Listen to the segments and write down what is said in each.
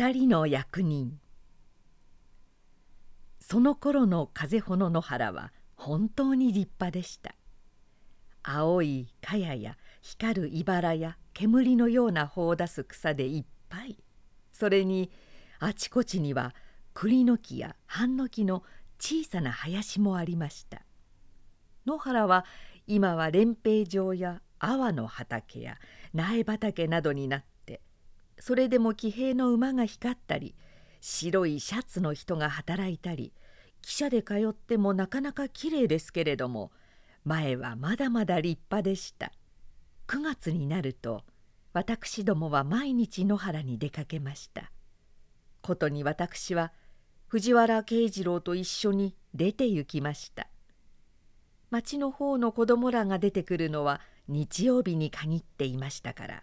二人の役人。その頃の風穂の野原は本当に立派でした。青い茅や光る茨や煙のような穂を出す草でいっぱい。それにあちこちには栗の木や半の木の小さな林もありました。野原は今は蓮平城や阿波の畑や苗畑などになってそれでも騎兵の馬が光ったり白いシャツの人が働いたり汽車で通ってもなかなかきれいですけれども前はまだまだ立派でした。9月になると私どもは毎日野原に出かけました。ことに私は藤原慶次郎と一緒に出て行きました。町の方の子供らが出てくるのは日曜日に限っていましたから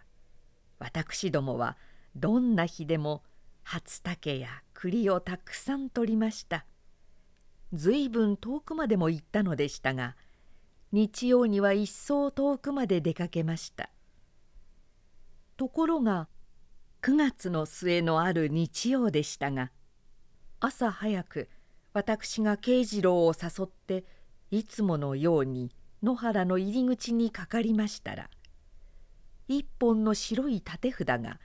私どもはどんな日でも初竹や栗をたくさん取りました。ずいぶん遠くまでも行ったのでしたが日曜には一層遠くまで出かけました。ところが9月の末のある日曜でしたが朝早く私が慶次郎を誘っていつものように野原の入り口にかかりましたら一本の白い立て札が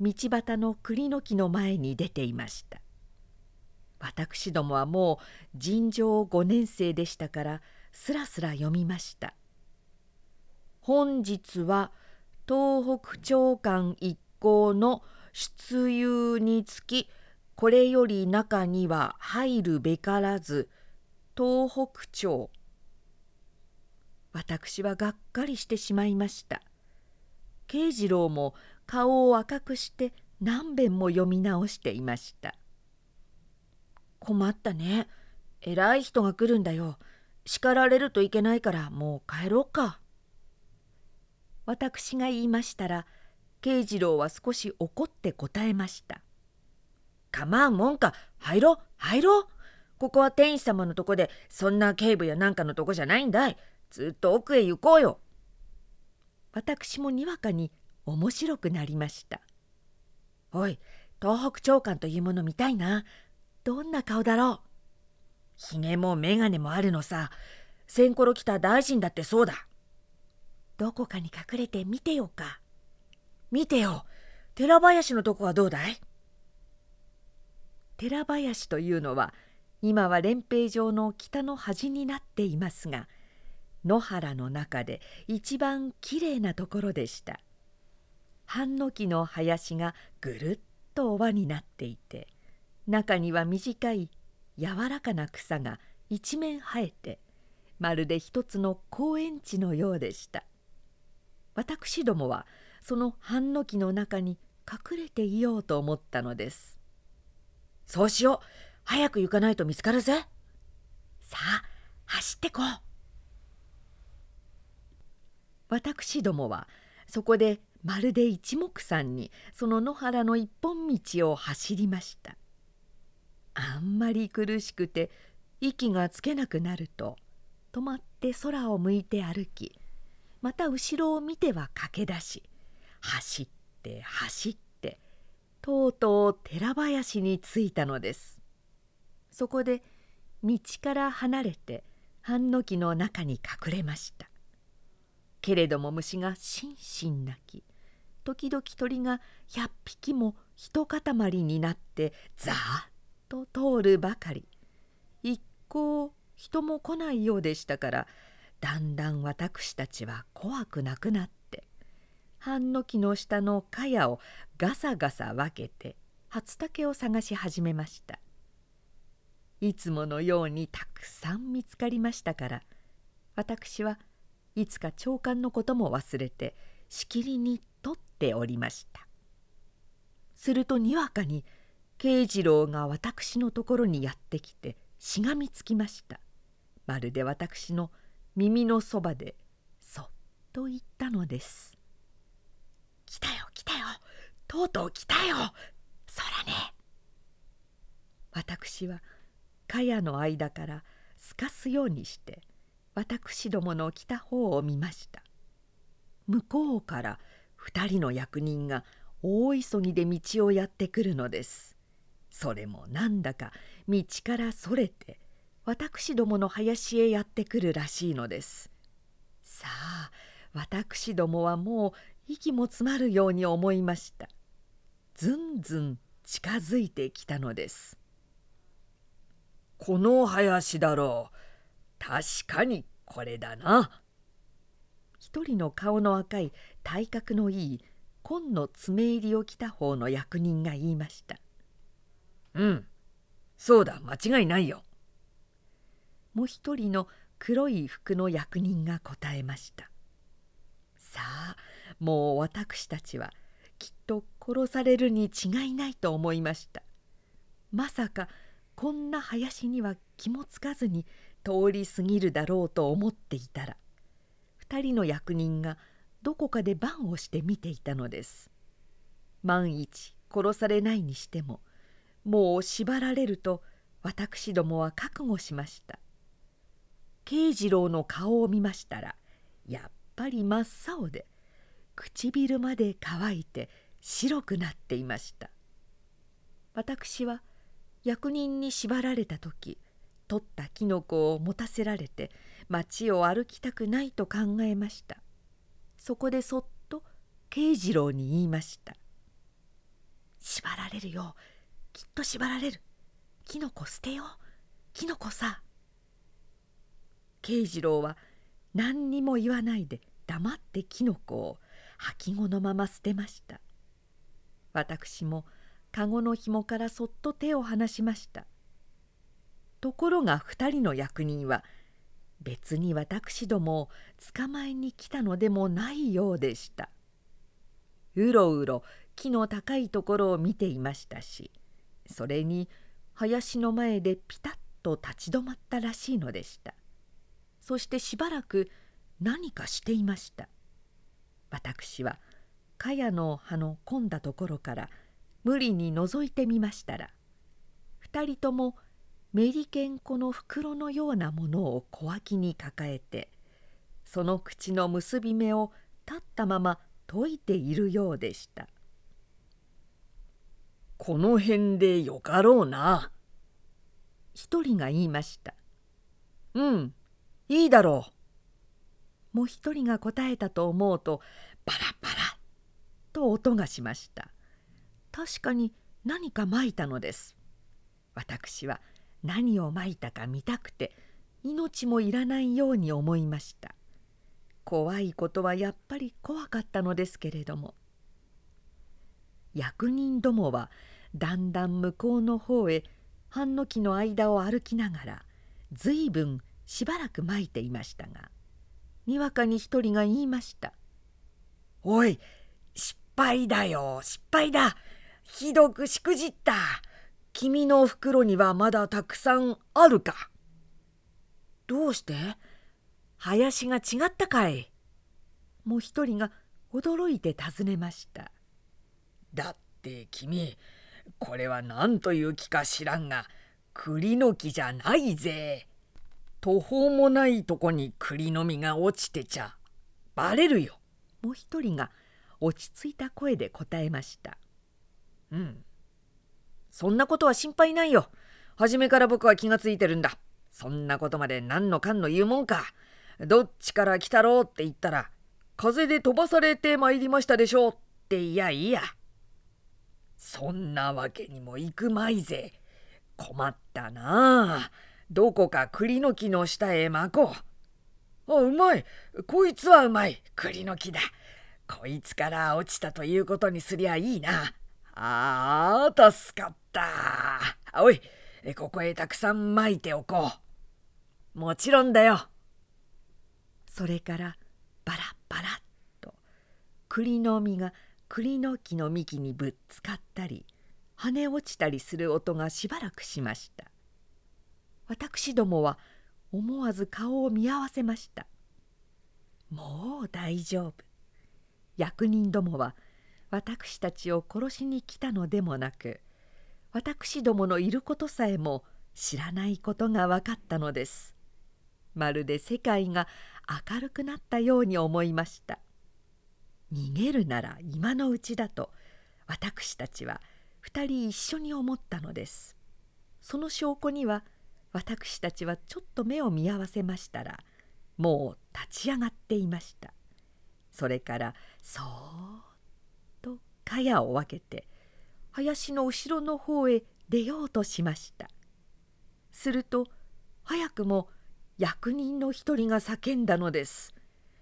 道端の栗の木の前に出ていました。私どもはもう尋常5年生でしたからすらすら読みました「本日は東北長官一行の出遊につきこれより中には入るべからず東北町私はがっかりしてしまいました。慶次郎も顔を赤くして何べんも読み直していました。困ったね。偉い人が来るんだよ。叱られるといけないからもう帰ろうか。私が言いましたら慶次郎は少し怒って答えました「構わんもんか。入ろう入ろう。ここは天使様のとこでそんな警部やなんかのとこじゃないんだい。ずっと奥へ行こうよ」私もにわかに面白くなりました「おい東北長官というもの見たいな。どんな顔だろう。ひげも眼鏡もあるのさ。千頃来た大臣だってそうだ。どこかに隠れて見てようか。見てよ。寺林のとこはどうだい。寺林というのは今は蓮平城の北の端になっていますが野原の中で一番きれいなところでした。半の木の林がぐるっとお輪になっていて中には短い柔らかな草が一面生えてまるで一つの公園地のようでした。私どもはその半の木の中に隠れていようと思ったのです。そうしよう早く行かないと見つかるぜ。さあ走ってこう。私どもはそこでまるで一目散にその野原の一本道を走りました。あんまり苦しくて息がつけなくなると止まって空を向いて歩きまた後ろを見ては駆け出し走って走ってとうとう寺林に着いたのです。そこで道から離れて半の木の中に隠れました。けれども虫がしんしん鳴き時々鳥が百匹も一塊になってザーッと通るばかり。一向人も来ないようでしたからだんだん私たちは怖くなくなって半の木の下の茅をガサガサ分けて初竹を探し始めました。いつものようにたくさん見つかりましたから私はいつか長官のことも忘れてしきりにておりました。するとにわかに慶次郎が私のところにやってきてしがみつきました。まるで私の耳のそばでそっと言ったのです「来たよ来たよ。とうとう来たよ。そらね」私は茅の間からすかすようにして私どもの来た方を見ました。向こうから2人の役人が大急ぎで道をやってくるのです。それもなんだか道からそれて私どもの林へやってくるらしいのです。さあ私どもはもう息も詰まるように思いました。ずんずん近づいてきたのです。この林だろう。確かにこれだな。一人の顔の赤い体格のいい紺の爪入りを着た方の役人が言いました「うん。そうだ。間違いないよ」もう一人の黒い服の役人が答えました。さあもう私たちはきっと殺されるに違いないと思いました。まさかこんな林には気もつかずに通り過ぎるだろうと思っていたら2人の役人がどこかで番をして見ていたのです。万一殺されないにしてももう縛られると私どもは覚悟しました。慶次郎の顔を見ましたらやっぱり真っ青で唇まで乾いて白くなっていました。私は役人に縛られた時取ったきのこを持たせられて町を歩きたくないと考えました。そこでそっと慶次郎に言いました「縛られるよ。きっと縛られる。きのこ捨てよう。きのこさ」慶次郎は何にも言わないで黙ってきのこを履物のまま捨てました。私も籠の紐からそっと手を離しました。ところが2人の役人は別に私どもを捕まえに来たのでもないようでした。うろうろ木の高いところを見ていましたしそれに林の前でピタッと立ち止まったらしいのでした。そしてしばらく何かしていました。私は茅の葉の込んだところから無理に覗いてみましたら2人ともメリケン粉の袋のようなものを小脇に抱えてその口の結び目を立ったまま解いているようでした「この辺でよかろうな」一人が言いました「うんいいだろう」もう一人が答えたと思うとバラバラ。と音がしました。確かに何かまいたのです。私は何をまいたか見たくて命もいらないように思いました。怖いことはやっぱり怖かったのですけれども。役人どもはだんだん向こうの方へ半の木の間を歩きながらずいぶんしばらくまいていましたがにわかに一人が言いました「おい失敗だよ失敗だ。ひどくしくじった。君の袋にはまだたくさんあるか？どうして？林が違ったかい？もう一人が驚いて尋ねました。だって君これは何という木か知らんが栗の木じゃないぜ。途方もないとこに栗の実が落ちてちゃバレるよ。もう一人が落ち着いた声で答えました。うんそんなことは心配ないよ。初めから僕は気がついてるんだ。そんなことまで何のかんの言うもんか。どっちから来たろうって言ったら、風で飛ばされて参りましたでしょうっていやいや。そんなわけにもいくまいぜ。困ったなあ。どこか栗の木の下へ巻こう。あ、うまい。こいつはうまい。栗の木だ。こいつから落ちたということにすりゃいいな。ああ、助かった。おい、ここへたくさん撒いておこう。もちろんだよ。それからバラバラっと栗の実が栗の木の幹にぶつかったり跳ね落ちたりする音がしばらくしました。私どもは思わず顔を見合わせました。もう大丈夫。役人どもは私たちを殺しに来たのでもなく私どものいることさえも知らないことが分かったのです。まるで世界が明るくなったように思いました。逃げるなら今のうちだと私たちは2人一緒に思ったのです。その証拠には私たちはちょっと目を見合わせましたらもう立ち上がっていました。それからそーっと茅を分けて林の後ろの方へ出ようとしました。すると早くも役人の一人が叫んだのです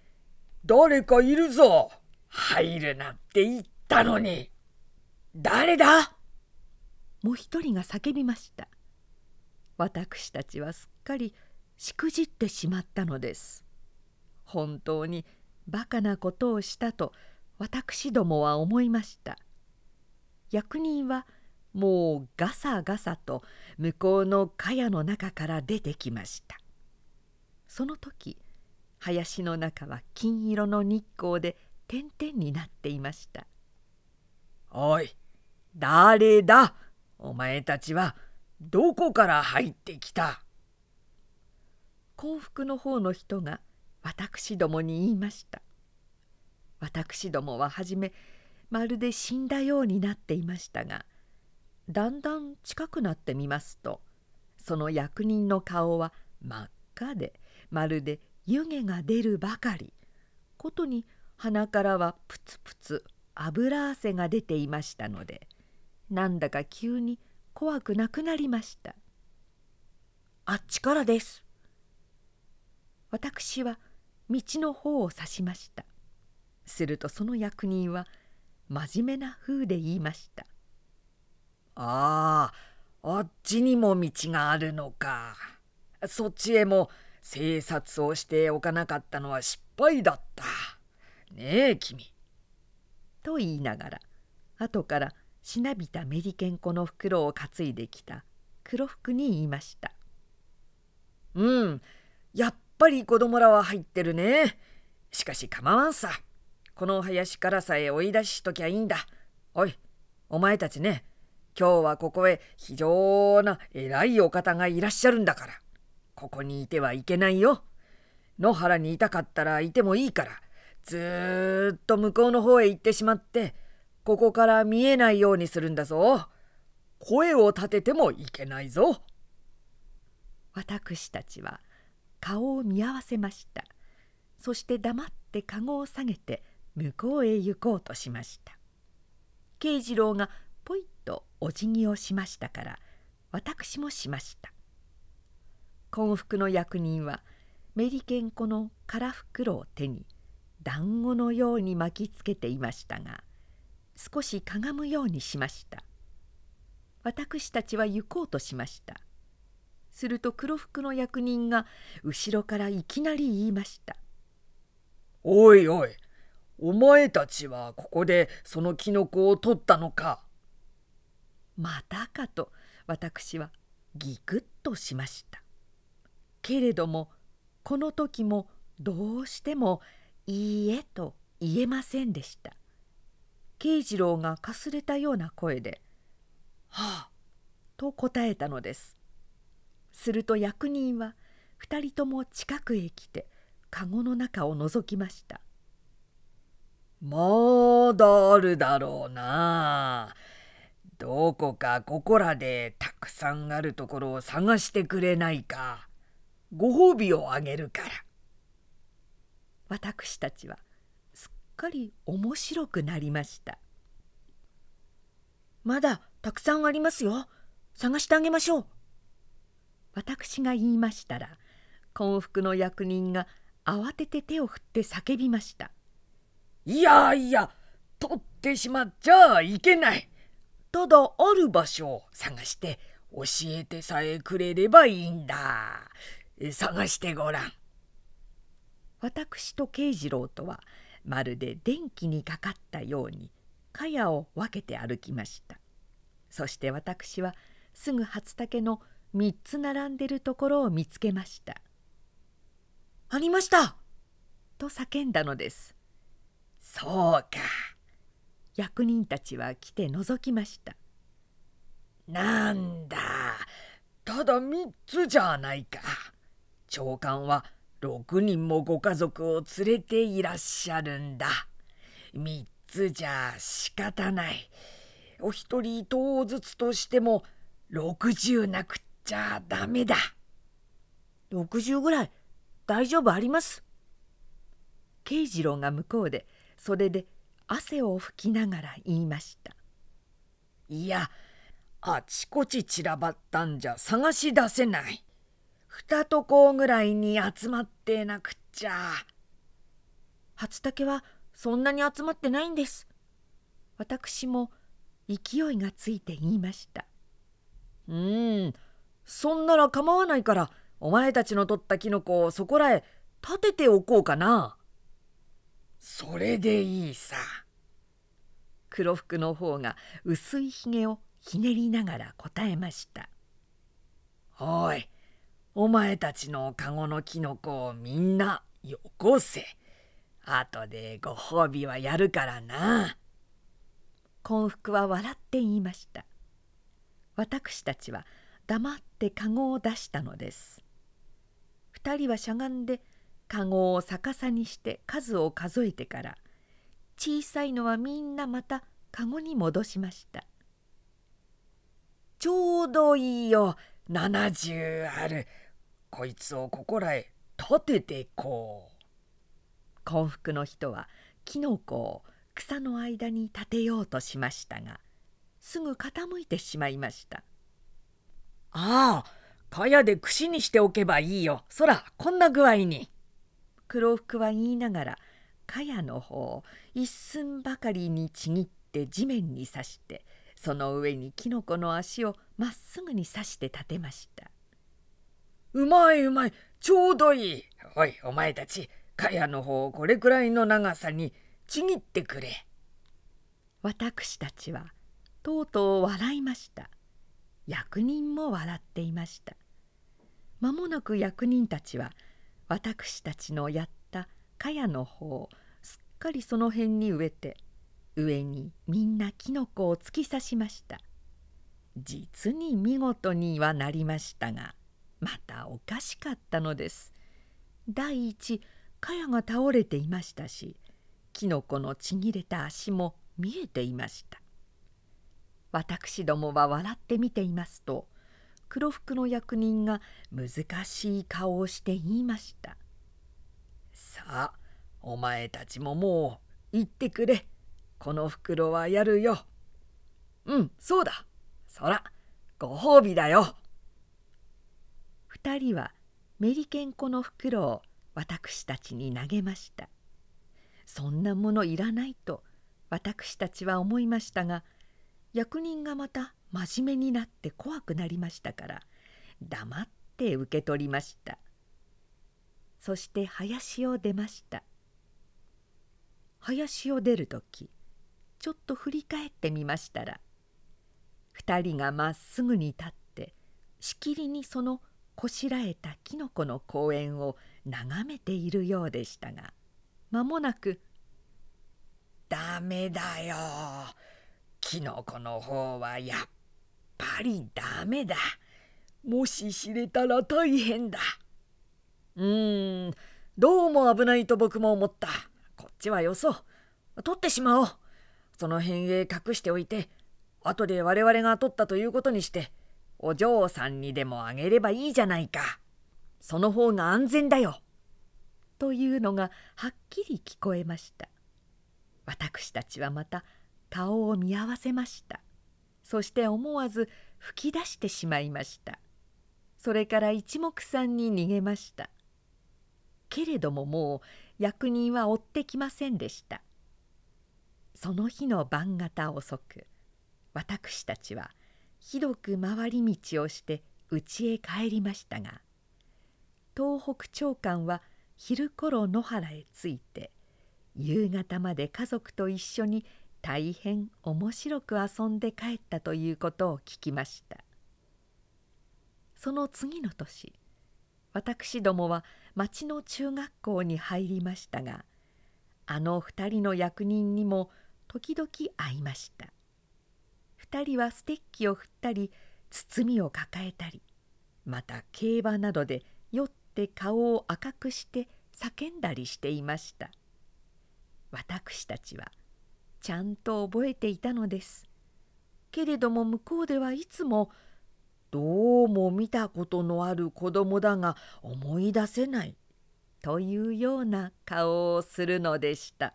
「誰かいるぞ入るなって言ったのに。誰だ?」もう一人が叫びました。私たちはすっかりしくじってしまったのです。本当にバカなことをしたと私どもは思いました。役人はもうガサガサと向こうの茅の中から出てきました。その時林の中は金色の日光で点々になっていました「おい誰だ？お前たちはどこから入ってきた?」幸福の方の人が私どもに言いました私どもは初めまるで死んだようになっていましたがだんだん近くなってみますとその役人の顔は真っ赤でまるで湯気が出るばかりことに鼻からはプツプツ油汗が出ていましたのでなんだか急に怖くなくなりましたあっちからです私は道の方を指しました。するとその役人は真面目な風で言いました「あああっちにも道があるのか。そっちへも偵察をしておかなかったのは失敗だった。ねえ君」と言いながら後からしなびたメリケン粉の袋を担いできた黒服に言いました「うんやっぱり子供らは入ってるね。しかし構わんさこの林からさえ追い出しときゃいいんだ。おい、お前たちね、今日はここへ非常な偉いお方がいらっしゃるんだから、ここにいてはいけないよ。野原にいたかったらいてもいいから、ずっと向こうの方へ行ってしまって、ここから見えないようにするんだぞ。声を立ててもいけないぞ。私たちは顔を見合わせました。そして黙って籠を下げて向こうへ行こうとしました。慶次郎がぽいっとお辞儀をしましたから私もしました。幸福の役人はメリケン粉の空袋を手に団子のように巻きつけていましたが少しかがむようにしました。私たちは行こうとしました。すると黒服の役人が後ろからいきなり言いました「おいおいお前たちはここでそのキノコを取ったのか？またかと私はギクッとしました。けれどもこの時もどうしても「いいえ」と言えませんでした。慶次郎がかすれたような声で「はあ」と答えたのです。すると役人は2人とも近くへ来て籠の中を覗きました。まだあるだろうな。どこかここらでたくさんあるところを探してくれないか。ご褒美をあげるから。私たちはすっかり面白くなりました。まだたくさんありますよ。探してあげましょう。私が言いましたら幸福の役人が慌てて手を振って叫びました。いやいや取ってしまっちゃいけない。ただある場所を探して教えてさえくれればいいんだ。探してごらん。私と慶次郎とはまるで電気にかかったように茅を分けて歩きました。そして私はすぐ初竹の3つ並んでるところを見つけました「ありました!」と叫んだのです。そうか。役人たちは来て覗きました。なんだ、ただ3つじゃないか。長官は6人もご家族を連れていらっしゃるんだ。3つじゃ仕方ない。お一人等ずつとしても60なくっちゃダメだ。60ぐらい大丈夫あります。慶次郎が向こうで袖で汗を拭きながら言いました。いやあちこち散らばったんじゃ探し出せない。二とこぐらいに集まってなくっちゃ。初竹はそんなに集まってないんです。私も勢いがついて言いました。うーん、そんなら構わないから、お前たちの取ったキノコをそこらへ立てておこうかな。それでいいさ。黒服の方が薄いひげをひねりながら答えました。おい、お前たちのかごのキノコをみんなよこせ。後でご褒美はやるからな。幸福は笑って言いました。私たちは黙ってかごを出したのです。二人はしゃがんでかごを逆さにして数を数えてから小さいのはみんなまたかごに戻しました。ちょうどいいよ70あるこいつをここらへ立ててこう。幸福の人はキノコを草の間に立てようとしましたがすぐ傾いてしまいましたああかやで串にしておけばいいよそらこんな具合に黒服は言いながらかやの方を一寸ばかりにちぎって地面に刺してその上にキノコの足をまっすぐに刺して立てましたうまいうまいちょうどいい。おいお前たちかやの方をこれくらいの長さにちぎってくれ。私たちはとうとう笑いました。役人も笑っていました。間もなく役人たちは私たちのやったかやの方すっかりその辺に植えて上にみんなきのこを突き刺しました。実に見事にはなりましたがまたおかしかったのです。第一かやが倒れていましたしきのこのちぎれた足も見えていました。私どもは笑って見ていますと黒服の役人が難しい顔をして言いました「さあお前たちももう行ってくれ。この袋はやるよ」「うんそうだ。そらご褒美だよ」二人はメリケン粉の袋を私たちに投げました。そんなものいらないと私たちは思いましたが役人がまた真面目になって怖くなりましたから黙って受け取りました。そして林を出ました。林を出る時ちょっと振り返ってみましたら二人がまっすぐに立ってしきりにそのこしらえたきのこの公園を眺めているようでしたが間もなく「ダメだよ。きのこの方はやっぱりダメだもし知れたら大変だ」うーんどうも危ないと僕も思ったこっちはよそう取ってしまおうその辺へ隠しておいて後で我々が取ったということにしてお嬢さんにでもあげればいいじゃないか。その方が安全だよ。というのがはっきり聞こえました。私たちはまた顔を見合わせました。そして思わず吹き出してしまいました。それから一目散に逃げました。けれどももう役人は追ってきませんでした。その日の晩方遅く私たちはひどく回り道をして家へ帰りましたが東北長官は昼頃野原へ着いて夕方まで家族と一緒に大変面白く遊んで帰ったということを聞きました。その次の年私どもは町の中学校に入りましたがあの二人の役人にも時々会いました。2人はステッキを振ったり包みを抱えたりまた競馬などで酔って顔を赤くして叫んだりしていました。私たちはちゃんと覚えていたのですけれども向こうではいつもどうも見たことのある子供だが思い出せないというような顔をするのでした。